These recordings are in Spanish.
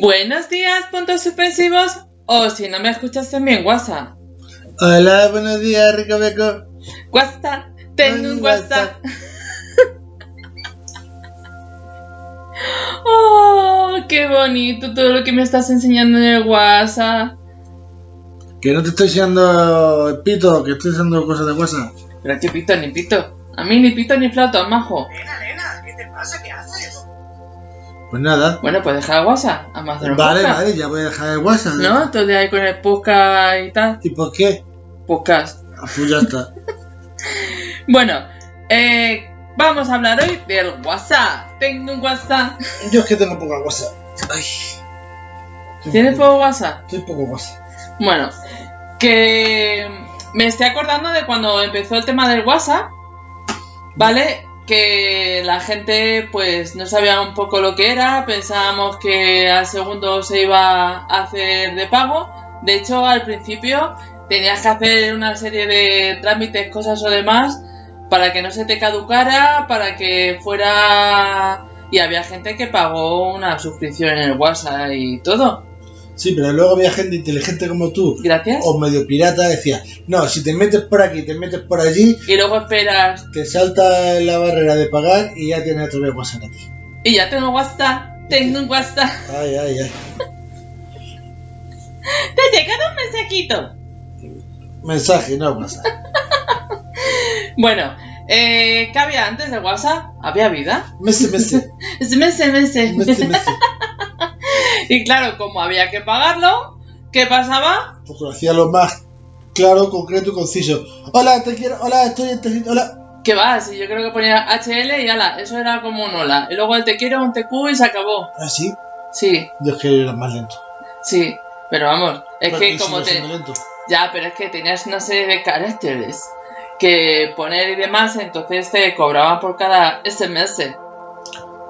Buenos días, puntos suspensivos. O si no me escuchas también, WhatsApp. Hola, buenos días, Ricobeco. WhatsApp, tengo un WhatsApp. Oh, qué bonito todo lo que me estás enseñando en el WhatsApp. Que no te estoy enseñando el pito, que estoy enseñando cosas de WhatsApp. Pero qué pito ni pito. A mí ni pito ni flauta, majo. Nena, nena, ¿qué te pasa? ¿Qué haces? Pues nada. Bueno, pues deja el WhatsApp. A un Vale, podcast. vale, ya voy a dejar el WhatsApp. ¿No? Día ahí con el podcast y tal. ¿Y por qué? Podcast. Ah, Pues ya está. Bueno, eh, vamos a hablar hoy del WhatsApp. Tengo un WhatsApp. Yo es que tengo poco WhatsApp. Ay. ¿Tienes poco WhatsApp? Estoy poco WhatsApp. Bueno, que me estoy acordando de cuando empezó el tema del WhatsApp, ¿vale? Que la gente pues no sabía un poco lo que era, pensábamos que al segundo se iba a hacer de pago. De hecho, al principio tenías que hacer una serie de trámites, cosas o demás, para que no se te caducara, para que fuera... Y había gente que pagó una suscripción en el WhatsApp y todo. Sí, pero luego había gente inteligente como tú, Gracias. o medio pirata, decía, no, si te metes por aquí, te metes por allí, Y luego esperas te salta la barrera de pagar y ya tienes otra vez WhatsApp a ti. Y ya tengo WhatsApp, tengo un WhatsApp. Ay, ay, ay. Te ha llegado un mensajito. Mensaje, no WhatsApp. Bueno, eh, ¿qué había antes de WhatsApp? ¿Había vida? Mese, mese. Mese, mese. Mese, mese. Y claro, como había que pagarlo, ¿qué pasaba? Porque lo hacía lo más claro, concreto y conciso. Hola, te quiero, hola, estoy en te- hola. ¿Qué va? Si yo creo que ponía HL y ala, eso era como un hola. Y luego el te quiero, un TQ y se acabó. Ah, sí. Sí, Yo es que era más lento. sí. Pero vamos, es que como te... lento. Ya, pero es que tenías una serie de caracteres que poner y demás, entonces te cobraban por cada SMS.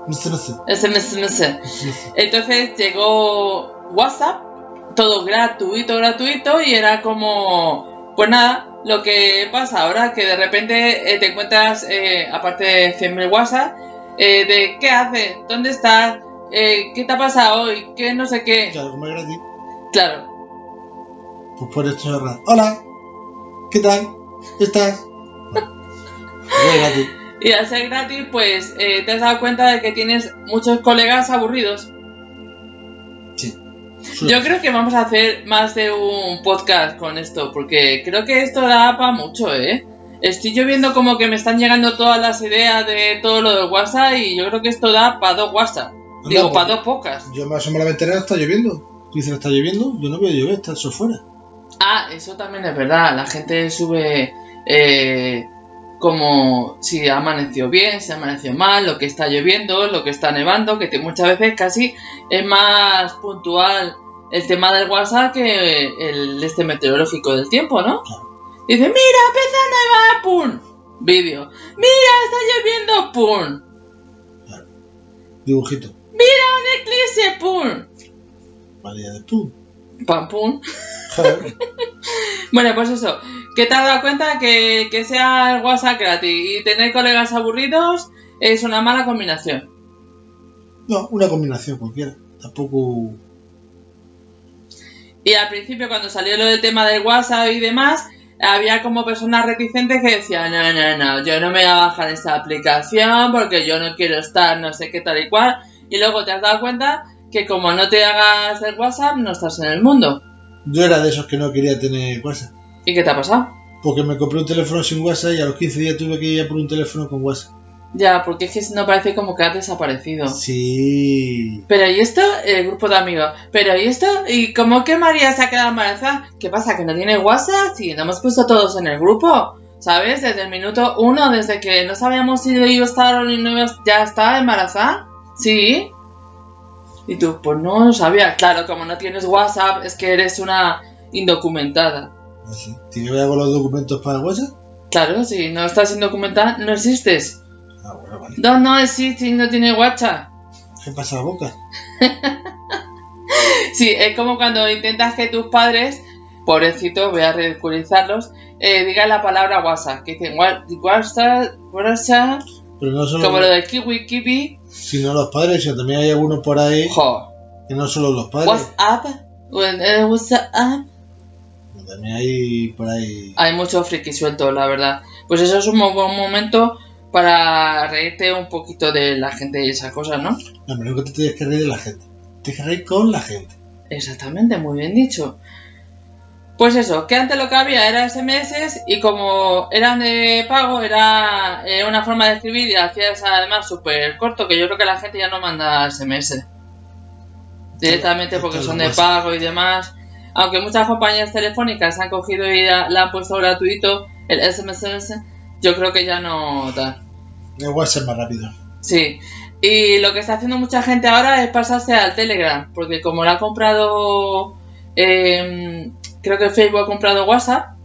SMS. Mese. Entonces llegó WhatsApp, todo gratuito, gratuito, y era como, pues nada, lo que pasa ahora, que de repente eh, te encuentras, eh, aparte de 100.000 WhatsApp, eh, de qué haces, dónde estás, Eh, qué te ha pasado hoy, qué no sé qué. Claro, como es gratis, Claro, pues por esto es. Hola, ¿qué tal? ¿Qué estás? Gratis. Y al ser gratis, pues eh, te has dado cuenta de que tienes muchos colegas aburridos. Sí. Yo creo que vamos a hacer más de un podcast con esto, porque creo que esto da para mucho, ¿eh? Estoy yo viendo como que me están llegando todas las ideas de todo lo de WhatsApp y yo creo que esto da para dos WhatsApp. Digo, para pues, dos podcasts. Yo me asomo a la ventana está lloviendo. Tú dices, ¿está lloviendo? Yo no veo llover, está eso fuera. Ah, eso también es verdad. La gente sube eh, como si amaneció bien, si amaneció mal, lo que está lloviendo, lo que está nevando, que te- muchas veces casi es más puntual el tema del WhatsApp que el este meteorológico del tiempo, ¿no? Dice, mira, empieza a nevar, ¡pum! Vídeo. Mira, está lloviendo, ¡pum! Dibujito. Mira, un eclipse, ¡pum! Vale, ya de tú. ¡Pam, pum! Joder. Bueno, pues eso, que te has dado cuenta que, que sea el WhatsApp gratis y tener colegas aburridos es una mala combinación. No, una combinación cualquiera. Tampoco. Y al principio cuando salió lo del tema del WhatsApp y demás, había como personas reticentes que decían, no, no, no, yo no me voy a bajar esta aplicación porque yo no quiero estar no sé qué tal y cual. Y luego te has dado cuenta que como no te hagas el WhatsApp, no estás en el mundo. Yo era de esos que no quería tener WhatsApp. ¿Y qué te ha pasado? Porque me compré un teléfono sin WhatsApp y a los 15 días tuve que ir a por un teléfono con WhatsApp. Ya, porque es que no parece como que has desaparecido. Sí. Pero ¿y esto? El grupo de amigos. Pero ¿y esto? ¿Y cómo que María se ha quedado embarazada? ¿Qué pasa? ¿Que no tiene WhatsApp? Si no hemos puesto todos en el grupo. ¿sabes? Desde el minuto uno, desde que no sabíamos si iba a estar o no iba a ya está embarazada. Sí. Y tú, pues no lo sabía. Claro, como no tienes WhatsApp, es que eres una indocumentada. ¿Tiene que ver con los documentos para WhatsApp? Claro, si no estás indocumentada, no existes. Ah, bueno, vale. No, no existe y no tiene WhatsApp. ¿Qué pasa la boca? Sí, es como cuando intentas que tus padres, pobrecitos, voy a ridiculizarlos, eh, digan la palabra WhatsApp, que dicen "Wa- WhatsApp, WhatsApp, Pero no solo, como lo de kiwi, kiwi, sino los padres, sino también hay algunos por ahí jo, que no solo los padres. Eh, WhatsApp, También hay por ahí. hay mucho friki suelto, la verdad. Pues eso es un buen momento para reírte un poquito de la gente y esas cosas, ¿no? No, pero nunca te tienes que reír de la gente. Tienes que reír con la gente. Exactamente, muy bien dicho. Pues eso, que antes lo que había era SMS y como eran de pago, era eh, una forma de escribir y hacías además súper corto, que yo creo que la gente ya no manda SMS. Directamente porque son de pago y demás. Aunque muchas compañías telefónicas han cogido y la- han puesto gratuito el SMS, yo creo que ya no da. WhatsApp es más rápido. Sí, y lo que está haciendo mucha gente ahora es pasarse al Telegram, porque como lo ha comprado, eh, creo que Facebook ha comprado WhatsApp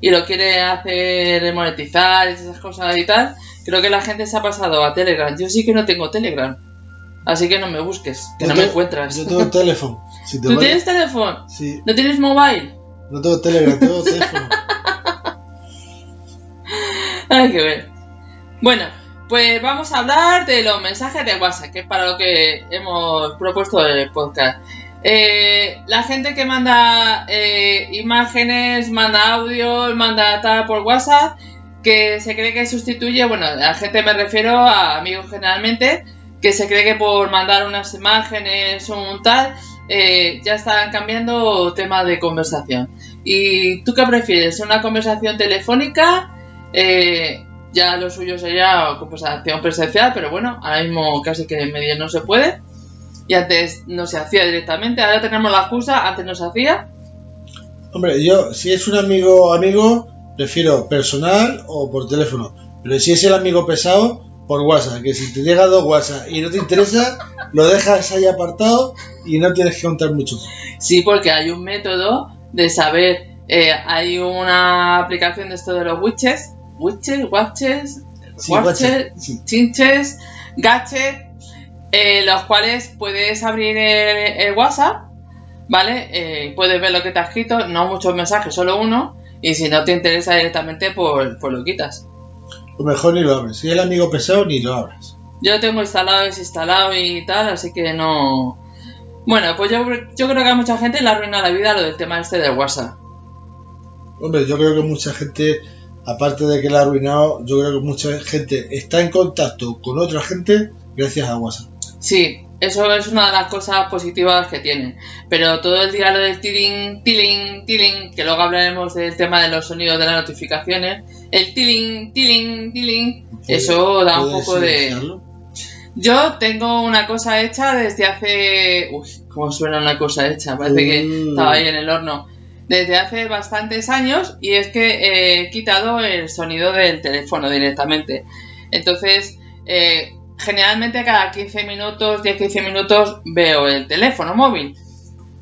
y lo quiere hacer monetizar y esas cosas y tal, creo que la gente se ha pasado a Telegram. Yo sí que no tengo Telegram, así que no me busques, que Yo no me encuentras. Yo tengo teléfono. Si te ¿Tú vale- tienes teléfono? Sí, ¿No tienes mobile? no tengo Telegram, tengo teléfono. Hay que ver. Bueno, pues vamos a hablar de los mensajes de WhatsApp, que es para lo que hemos propuesto el podcast. Eh, la gente que manda eh, imágenes, manda audio, manda tal por WhatsApp, que se cree que sustituye, bueno, a gente me refiero a amigos generalmente, que se cree que por mandar unas imágenes o un tal, eh, ya están cambiando tema de conversación. ¿Y tú qué prefieres? ¿Una conversación telefónica? Eh, ya lo suyo sería conversación presencial, pero bueno, ahora mismo casi que en medio no se puede. Y antes no se hacía directamente, ahora tenemos la excusa, antes no se hacía. Hombre, yo, si es un amigo amigo, prefiero personal o por teléfono. Pero si es el amigo pesado, por WhatsApp. Que si te llega dos WhatsApp y no te interesa, lo dejas ahí apartado y no tienes que contar mucho. Sí, porque hay un método de saber, eh, hay una aplicación de esto de los widgets, widgets, watches, Sí, watches, sí. chinches, gadgets, eh, los cuales puedes abrir el, el WhatsApp, ¿vale? Eh, puedes ver lo que te ha escrito, no muchos mensajes, solo uno, y si no te interesa directamente, pues, pues lo quitas. Lo mejor ni lo abres. Si es el amigo pesado, ni lo abras. Yo lo tengo instalado, desinstalado y tal, así que no... Bueno, pues yo, yo creo que a mucha gente le arruina la vida lo del tema este del WhatsApp. Hombre, yo creo que mucha gente, aparte de que la ha arruinado, yo creo que mucha gente está en contacto con otra gente gracias a WhatsApp. Sí, eso es una de las cosas positivas que tiene. Pero todo el día lo del tiling, tiling, tiling, que luego hablaremos del tema de los sonidos de las notificaciones. El tiling, tiling, tiling, eso da un ¿Puedes poco de... Yo tengo una cosa hecha desde hace... Uy, cómo suena una cosa hecha, parece que Mm. estaba ahí en el horno. Desde hace bastantes años y es que he quitado el sonido del teléfono directamente. Entonces, eh, generalmente cada 15 minutos, 10-15 minutos veo el teléfono móvil.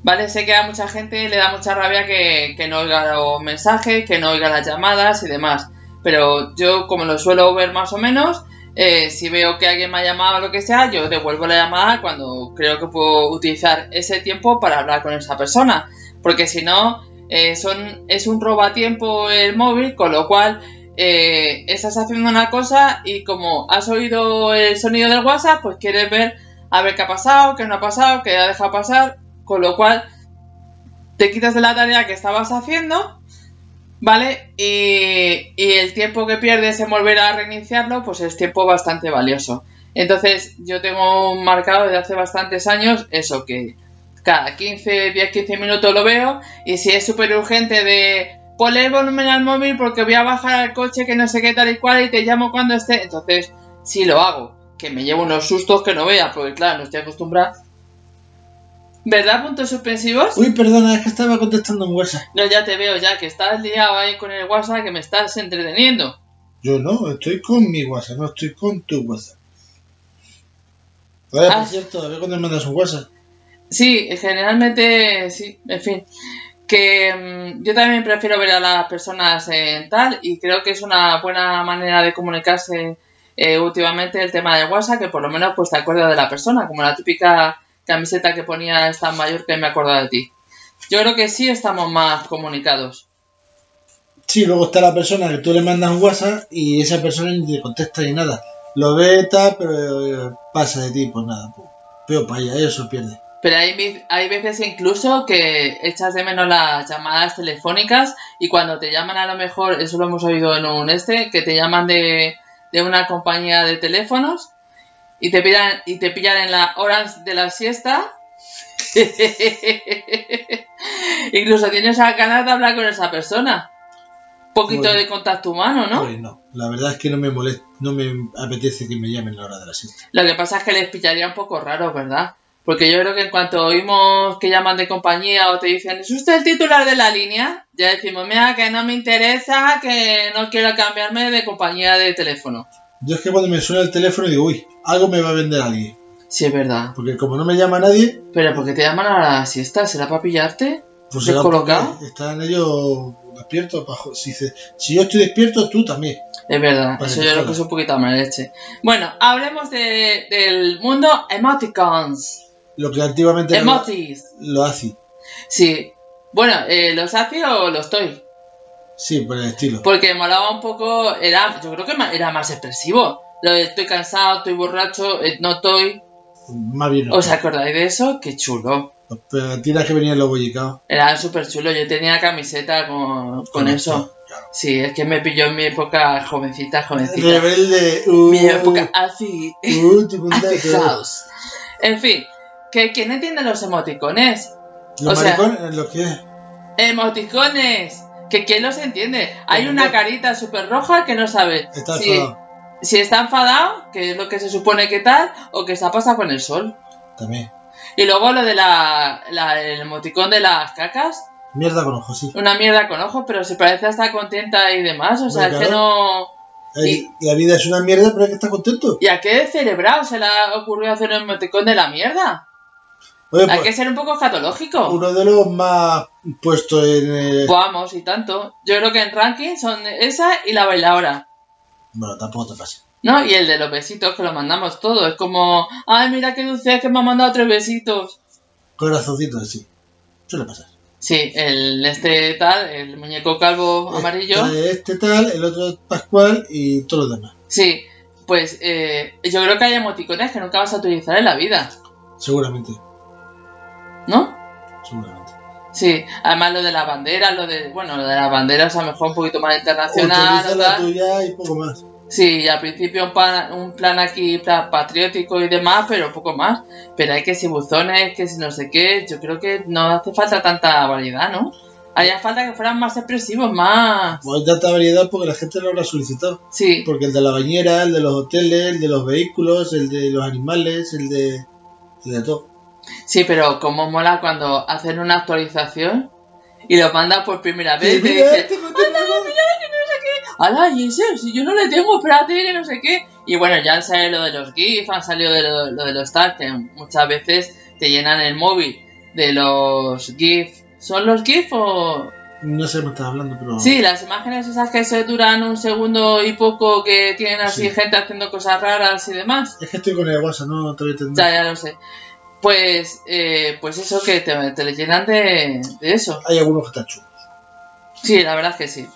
¿Vale? Sé que a mucha gente le da mucha rabia que, no oiga los mensajes, que no oiga las llamadas y demás. Pero yo, como lo suelo ver más o menos, eh, si veo que alguien me ha llamado o lo que sea, yo devuelvo la llamada cuando creo que puedo utilizar ese tiempo para hablar con esa persona. Porque si no, eh, son, es un robatiempo el móvil, con lo cual eh, estás haciendo una cosa y como has oído el sonido del WhatsApp, pues quieres ver a ver qué ha pasado, qué no ha pasado, qué ha dejado pasar, con lo cual te quitas de la tarea que estabas haciendo, ¿vale? Y, y el tiempo que pierdes en volver a reiniciarlo, pues es tiempo bastante valioso. Entonces, yo tengo marcado desde hace bastantes años eso, que cada 15, 10, 15 minutos lo veo y si es súper urgente de ponle el volumen al móvil porque voy a bajar al coche que no sé qué tal y cual y te llamo cuando esté, entonces sí lo hago, que me llevo unos sustos que no vea, porque claro, no estoy acostumbrada. ¿Verdad? Puntos suspensivos. Uy, perdona, es que estaba contestando en WhatsApp. No, ya te veo, ya que estás liado ahí con el WhatsApp, que me estás entreteniendo. Yo no, estoy con mi WhatsApp, no estoy con tu WhatsApp. Ah. por cierto, a ver cuándo me mandas un WhatsApp. Sí, generalmente sí, en fin. Que mm, yo también prefiero ver a las personas en tal y creo que es una buena manera de comunicarse eh, últimamente el tema de WhatsApp, que por lo menos pues te acuerdas de la persona, como la típica camiseta que ponía esta mayor que me acuerdo de ti. Yo creo que sí estamos más comunicados. Sí, luego está la persona que tú le mandas un WhatsApp y esa persona ni te contesta ni nada. Lo ve tal, pero eh, pasa de ti, pues nada. Pues, pero para allá, eso pierde. Pero hay, hay veces incluso que echas de menos las llamadas telefónicas y cuando te llaman a lo mejor, eso lo hemos oído en un este, que te llaman de, de una compañía de teléfonos y te pillan, y te pillan en las horas de la siesta. incluso tienes ganas de hablar con esa persona. Un poquito Bueno. de contacto humano, ¿no? Pues no, la verdad es que no me molesta, no me apetece que me llamen a la hora de la siesta. Lo que pasa es que les pillaría un poco raro, ¿verdad? Porque yo creo que en cuanto oímos que llaman de compañía o te dicen, ¿es usted el titular de la línea? Ya decimos, mira, que no me interesa, que no quiero cambiarme de compañía de teléfono. Yo es que cuando me suena el teléfono digo, uy, algo me va a vender alguien. Sí, es verdad. Porque como no me llama nadie, Pero ¿por qué te llaman a la siesta? ¿Será para pillarte? pues será porque están ellos despiertos. bajo- Si, si yo estoy despierto, tú también. Es verdad, eso yo creo que es un poquito mala leche. Bueno, hablemos de- del mundo emoticons. Lo que antiguamente lo, Emotis. lo hace. Sí. Bueno, eh, ¿los hace o los estoy? Sí, por el estilo. Porque molaba un poco, era, yo creo que era más expresivo. Lo de estoy cansado, estoy borracho, eh, no estoy. Más bien no. ¿Os acordáis de eso? Qué chulo. Pero tienes que venir los bollicados. Era súper chulo. Yo tenía camiseta con, con eso. Claro. Sí, es que me pilló en mi época jovencita, jovencita. Rebelde. Uh, Mi época así. uh, todo. House. En fin, que ¿quién entiende los emoticones? Los O sea- maricones, los que Emoticones. Que quién los entiende. Hay una carita súper roja que no sabe está si, enfadado. si está enfadado, que es lo que se supone que tal, o que se ha pasado con el sol. También. Y luego lo de la, la- el emoticón de las cacas, Mierda con ojos, sí. una mierda con ojos, pero se parece estar contenta y demás. O sea, es que no. Eh, La vida es una mierda, pero hay que estar contento. ¿Y a qué cerebrado se le ha ocurrido hacer un emoticón de la mierda? Oye, Hay pues, que ser un poco escatológico. uno de los más puestos en. eh, vamos, y tanto. Yo creo que en ranking son esa y la bailadora. Bueno, tampoco te pasa. ¿No? Y el de los besitos que lo mandamos todo. Es como, ay, mira qué dulce es que me ha mandado tres besitos. Corazoncitos, sí. Suele pasar. Sí, el este tal, el muñeco calvo amarillo. Este, este tal, el otro Pascual y todos los demás. Sí, pues eh, yo creo que hay emoticones que nunca vas a utilizar en la vida, Seguramente. ¿No? Seguramente. Sí, además lo de la bandera, lo de, bueno, lo de las banderas a lo mejor un poquito más internacional. Utiliza o la tal. tuya y poco más. Sí, y al principio un plan, un plan aquí pla- patriótico y demás, pero poco más. Pero hay que si buzones, que si no sé qué, yo creo que no hace falta tanta variedad, ¿no? Haría falta que fueran más expresivos, más... Hay tanta variedad porque la gente lo habrá solicitado. Sí, Porque el de la bañera, el de los hoteles, el de los vehículos, el de los animales, el de. el de todo. Sí, pero como mola cuando hacen una actualización y lo mandan por primera vez y te dicen, tengo, tengo. ¡Hala, y ese, si yo no le tengo, espérate, que no sé qué! Y bueno, ya han salido lo de los GIF, han salido de lo, lo de los tags, que muchas veces te llenan el móvil de los GIF. ¿Son los GIF o...? No sé de qué estás hablando, pero. Sí, las imágenes esas que se duran un segundo y poco, que tienen así Sí. gente haciendo cosas raras y demás. Es que estoy con el WhatsApp, no te voy a entender. Ya, ya lo sé. Pues, eh, pues eso que te, te le llenan de, de eso. Hay algunos que están chulos. Sí, la verdad es que sí.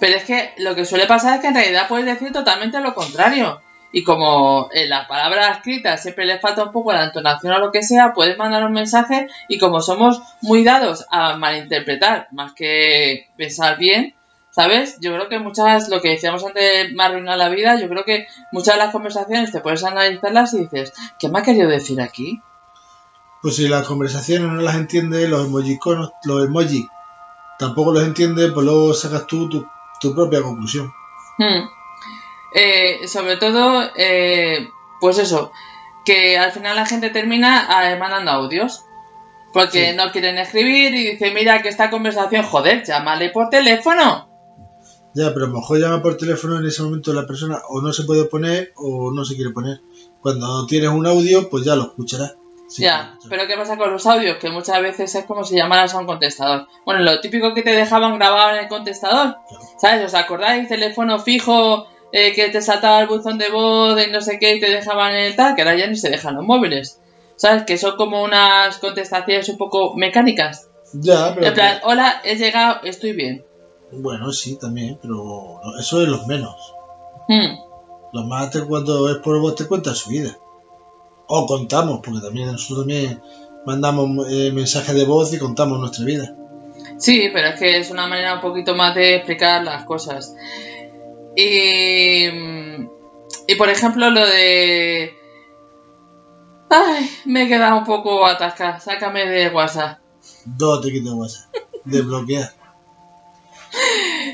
Pero es que lo que suele pasar es que en realidad puedes decir totalmente lo contrario. Y como en las palabras escritas siempre le falta un poco la entonación o lo que sea, puedes mandar un mensaje y como somos muy dados a malinterpretar más que pensar bien, ¿sabes? Yo creo que muchas, lo que decíamos antes, me arruina la vida, yo creo que muchas de las conversaciones te puedes analizarlas y dices, ¿qué me ha querido decir aquí? Pues si las conversaciones no las entiende, los emojiconos, los emojis tampoco los entiende, pues luego sacas tú tu, tu propia conclusión. Hmm. Eh, sobre todo, eh, pues eso, que al final la gente termina eh, mandando audios. Porque Sí. no quieren escribir y dice, mira que esta conversación, joder, llámale por teléfono. Ya, pero a lo mejor llama por teléfono en ese momento la persona o no se puede poner o no se quiere poner. Cuando tienes un audio, pues ya lo escucharás. Sí, ya, pero ¿qué pasa con los audios? Que muchas veces es como si llamaras a un contestador. Bueno, lo típico que te dejaban grabado en el contestador, Claro. ¿sabes? ¿Os acordáis? Teléfono fijo, eh, que te saltaba el buzón de voz y no sé qué y te dejaban en el tal, que ahora ya ni se dejan los móviles. ¿Sabes? Que son como unas contestaciones un poco mecánicas. Ya, pero. En plan, hola, he llegado, estoy bien. Bueno, sí, también, pero eso es los menos. Hmm. Los más te- cuando es por voz te cuentan su vida. O contamos, porque también nosotros también mandamos eh, mensajes de voz y contamos nuestra vida. Sí, pero es que es una manera un poquito más de explicar las cosas. Y, y por ejemplo, lo de... Ay, me he quedado un poco atascada. Sácame de WhatsApp. Dos te quitas WhatsApp. Desbloquear.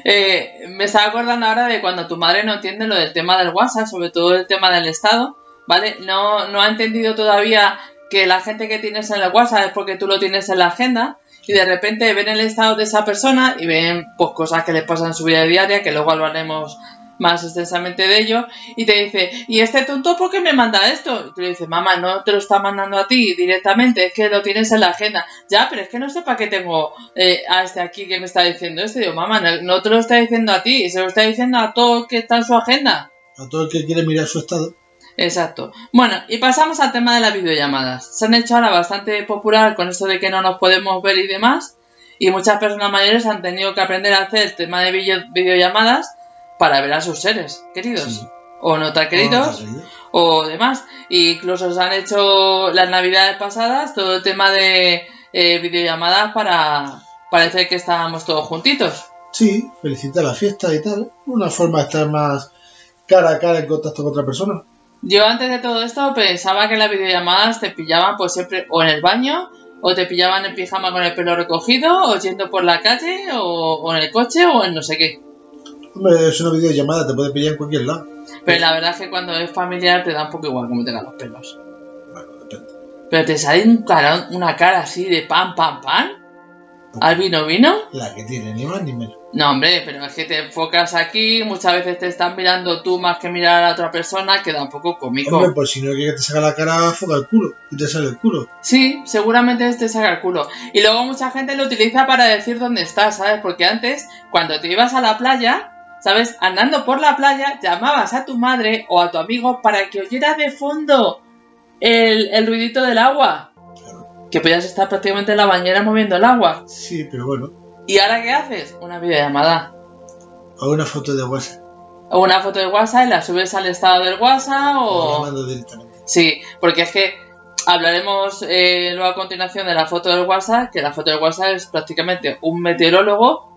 Eh, me estaba acordando ahora de cuando tu madre no entiende lo del tema del WhatsApp, sobre todo el tema del Estado, ¿vale? No, no ha entendido todavía que la gente que tienes en el WhatsApp es porque tú lo tienes en la agenda y de repente ven el estado de esa persona y ven pues cosas que les pasan en su vida diaria, que luego hablaremos más extensamente de ello, y te dice, ¿y este tonto por qué me manda esto? Y tú le dices, mamá, no te lo está mandando a ti directamente, es que lo tienes en la agenda. Ya, pero es que no sé para qué tengo eh, a este aquí que me está diciendo esto. Y digo, mamá, no, no te lo está diciendo a ti, se lo está diciendo a todo el que está en su agenda. A todo el que quiere mirar su estado. Exacto. Bueno, y pasamos al tema de las videollamadas. Se han hecho ahora bastante popular con esto de que no nos podemos ver y demás. Y muchas personas mayores han tenido que aprender a hacer el tema de video- videollamadas para ver a sus seres queridos. Sí. O no tan queridos. Querido. o demás. Y incluso se han hecho las navidades pasadas todo el tema de eh, videollamadas para parecer que estábamos todos juntitos. Sí, felicita la fiesta y tal. Una forma de estar más cara a cara en contacto con otra persona. Yo antes de todo esto pensaba que las videollamadas te pillaban pues siempre o en el baño o te pillaban en pijama con el pelo recogido o yendo por la calle o, o en el coche o en no sé qué. Hombre, es una videollamada, te puede pillar en cualquier lado. Pero la verdad es que cuando es familiar te da un poco igual como tengan los pelos. Bueno, depende. Pero te sale un cara- una cara así de pan, pan, pan. Al vino, vino. La que tiene, ni más ni menos. No, hombre, pero es que te enfocas aquí, muchas veces te están mirando tú más que mirar a la otra persona, queda un poco cómico. Hombre, pues si no quieres que te saca la cara, foca el culo. Y te sale el culo. Sí, seguramente te saca el culo. Y luego mucha gente lo utiliza para decir dónde estás, ¿sabes? Porque antes, cuando te ibas a la playa, ¿sabes? Andando por la playa, llamabas a tu madre o a tu amigo para que oyera de fondo el, el ruidito del agua. Que podías estar prácticamente en la bañera moviendo el agua. Sí, pero bueno. ¿Y ahora qué haces? Una videollamada. O una foto de WhatsApp. O una foto de WhatsApp y la subes al estado del WhatsApp O o... directamente. Sí, porque es que hablaremos eh, luego a continuación de la foto del WhatsApp, que la foto del WhatsApp es prácticamente un meteorólogo,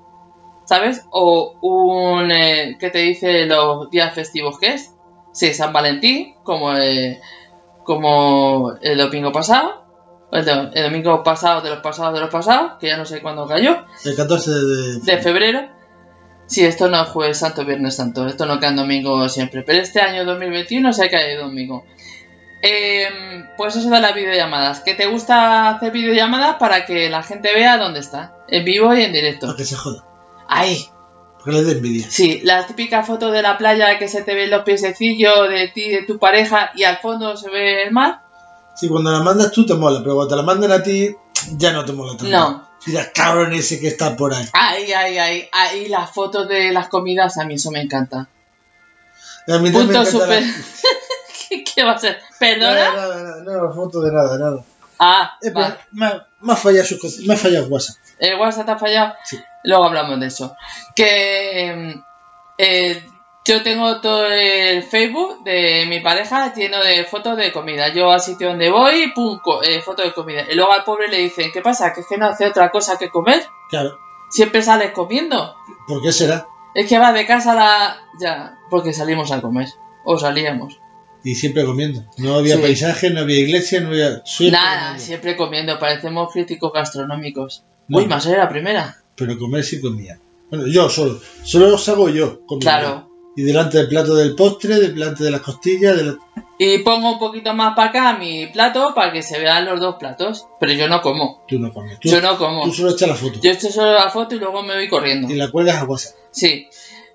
¿sabes? O un... eh, ¿Qué te dice los días festivos que es? Sí, San Valentín, como, eh, como el domingo pasado. El, do- el domingo pasado de los pasados de los pasados, que ya no sé cuándo cayó, El 14 de, de febrero. Sí, esto no es jueves santo, viernes santo, esto no cae en domingo siempre, pero este año 2021 se cae domingo. Em, pues eso de las videollamadas, que te gusta hacer videollamadas para que la gente vea dónde está, en vivo y en directo. Para que se joda. ¡Ay! Porque le dé envidia. Sí, la típica foto de la playa que se te ven los piececillos de ti, de tu pareja y al fondo se ve el mar. Sí, cuando la mandas tú te mola, pero cuando te la mandan a ti, ya no te mola tanto. No. Mira, cabrón ese que está por ahí. Ay, ay, ay, ay, las fotos de las comidas, a mí eso me encanta. A mí Punto me super. la- ¿Qué, qué va a ser? ¿Perdona? nada, nada, no, foto de nada, nada. Ah, Eh, va. pero me, ha- me ha fallado su cosa- me ha fallado WhatsApp. ¿El WhatsApp te ha fallado? Sí. Luego hablamos de eso. Que mm, eh, yo tengo todo el Facebook de mi pareja lleno de fotos de comida. Yo al sitio donde voy, pum, eh, foto de comida. Y luego al pobre le dicen, ¿qué pasa? ¿Que es que no hace otra cosa que comer? Claro. Siempre sales comiendo. ¿Por qué será? Es que va de casa a la... Ya, porque salimos a comer. O salíamos. Y siempre comiendo. No había Sí. paisaje, no había iglesia, no había. siempre Nada, comiendo. siempre comiendo. Parecemos críticos gastronómicos. No. Uy, más era la primera. Pero comer sí comía. Bueno, yo solo. Solo los hago yo. comiendo. Claro. Y delante del plato del postre, delante de las costillas. De la- Y pongo un poquito más para acá mi plato para que se vean los dos platos. Pero yo no como. Tú no comes. Tú, Yo no como. tú solo echas la foto. Yo echo solo la foto y luego me voy corriendo. Y la cuelgas a WhatsApp. Sí.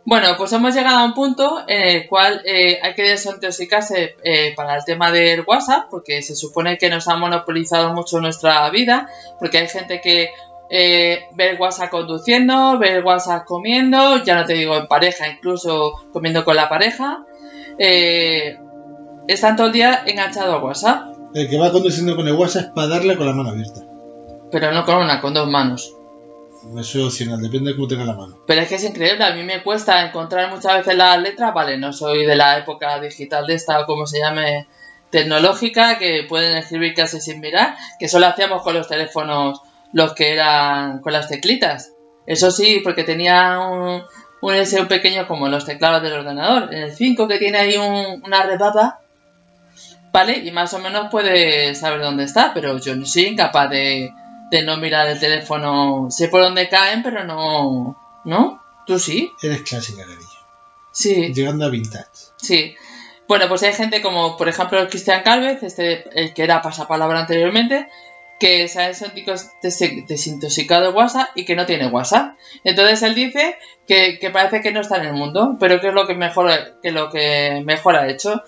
Bueno, pues hemos llegado a un punto en el cual eh, hay que desintoxicarse eh, para el tema del WhatsApp, porque se supone que nos ha monopolizado mucho nuestra vida, porque hay gente que eh, ve el WhatsApp conduciendo, ve el WhatsApp comiendo, ya no te digo en pareja, incluso comiendo con la pareja. Eh, están todo el día enganchados a WhatsApp, El que va conduciendo con el WhatsApp es para darle con la mano abierta. pero no con una, con dos manos. Eso es opcional, depende de cómo tenga la mano. Pero es que es increíble, a mí me cuesta encontrar muchas veces las letras, vale, no soy de la época digital de esta o como se llame tecnológica, que pueden escribir casi sin mirar, que solo hacíamos con los teléfonos los que eran con las teclitas. Eso sí, porque tenía un, un pequeño como los teclados del ordenador. En el 5 que tiene ahí un- una rebaba, ¿vale? Y más o menos puede saber dónde está, pero yo no soy incapaz de, de no mirar el teléfono. Sé por dónde caen, pero no... ¿No? ¿Tú sí? Eres clásica, cariño. Sí. Llegando a vintage. Sí. Bueno, pues hay gente como, por ejemplo, Cristian Calvez, este, el que era pasapalabra anteriormente, que se ha desintox- des- desintoxicado de WhatsApp y que no tiene WhatsApp. Entonces él dice que, que parece que no está en el mundo, pero que es lo que mejor, que lo que mejor ha hecho.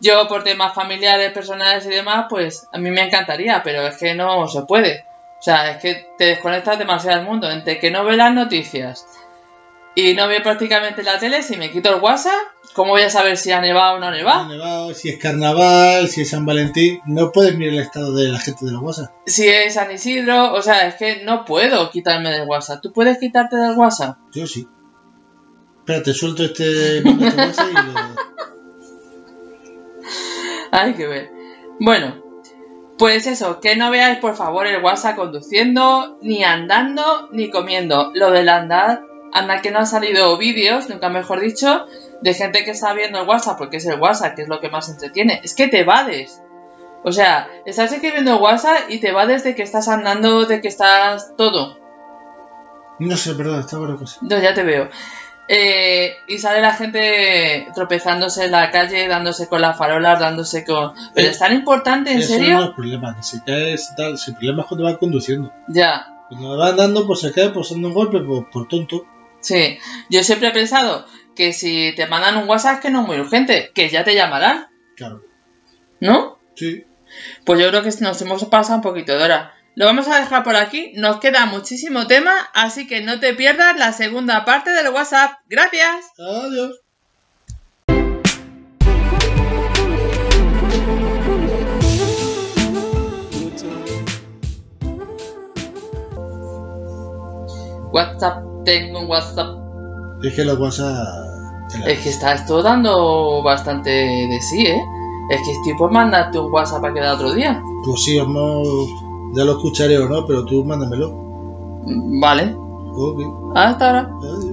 Yo, por temas familiares, personales y demás, pues a mí me encantaría, pero es que no se puede. O sea, es que te desconectas demasiado del mundo. Entre que no ve las noticias y no ve prácticamente la tele, si me quito el WhatsApp, ¿cómo voy a saber si ha nevado o no ha Ha nevado? nevado, si es carnaval, si es San Valentín, no puedes mirar el estado de la gente de los WhatsApp. Si es San Isidro, o sea, es que no puedo quitarme del WhatsApp. ¿Tú puedes quitarte del WhatsApp? Yo sí. Espérate, suelto este, este WhatsApp y lo- Hay que ver. Bueno, pues eso, que no veáis por favor el WhatsApp conduciendo, ni andando, ni comiendo. Lo del andar, anda que no han salido vídeos, nunca mejor dicho, de gente que está viendo el WhatsApp, porque es el WhatsApp, que es lo que más entretiene. Es que te evades. O sea, estás escribiendo WhatsApp y te evades de que estás andando, de que estás todo. No sé, perdón, estaba otra cosa. No, ya te veo. Eh, y sale la gente tropezándose en la calle, dándose con las farolas, dándose con... ¿Pero Eh, es tan importante, en Eso serio? no es problema, que se cae, se tal. Si el problema es cuando va conduciendo. Ya, Cuando va andando, pues se cae, pues dando un golpe, pues por tonto. Sí. Yo siempre he pensado que si te mandan un WhatsApp que no es muy urgente, que ya te llamarán, Claro. ¿no? Sí. Pues yo creo que nos hemos pasado un poquito de hora. Lo vamos a dejar por aquí, nos queda muchísimo tema, así que no te pierdas la segunda parte del WhatsApp. Gracias. Adiós. WhatsApp, tengo un WhatsApp. Es que los WhatsApp. la- Es que está esto dando bastante de sí, ¿eh? Es que estoy por mandarte un WhatsApp para quedar otro día. Pues sí, vamos. Ya lo escucharé o no, pero tú mándamelo. Vale. Ok. Hasta ahora. Adiós.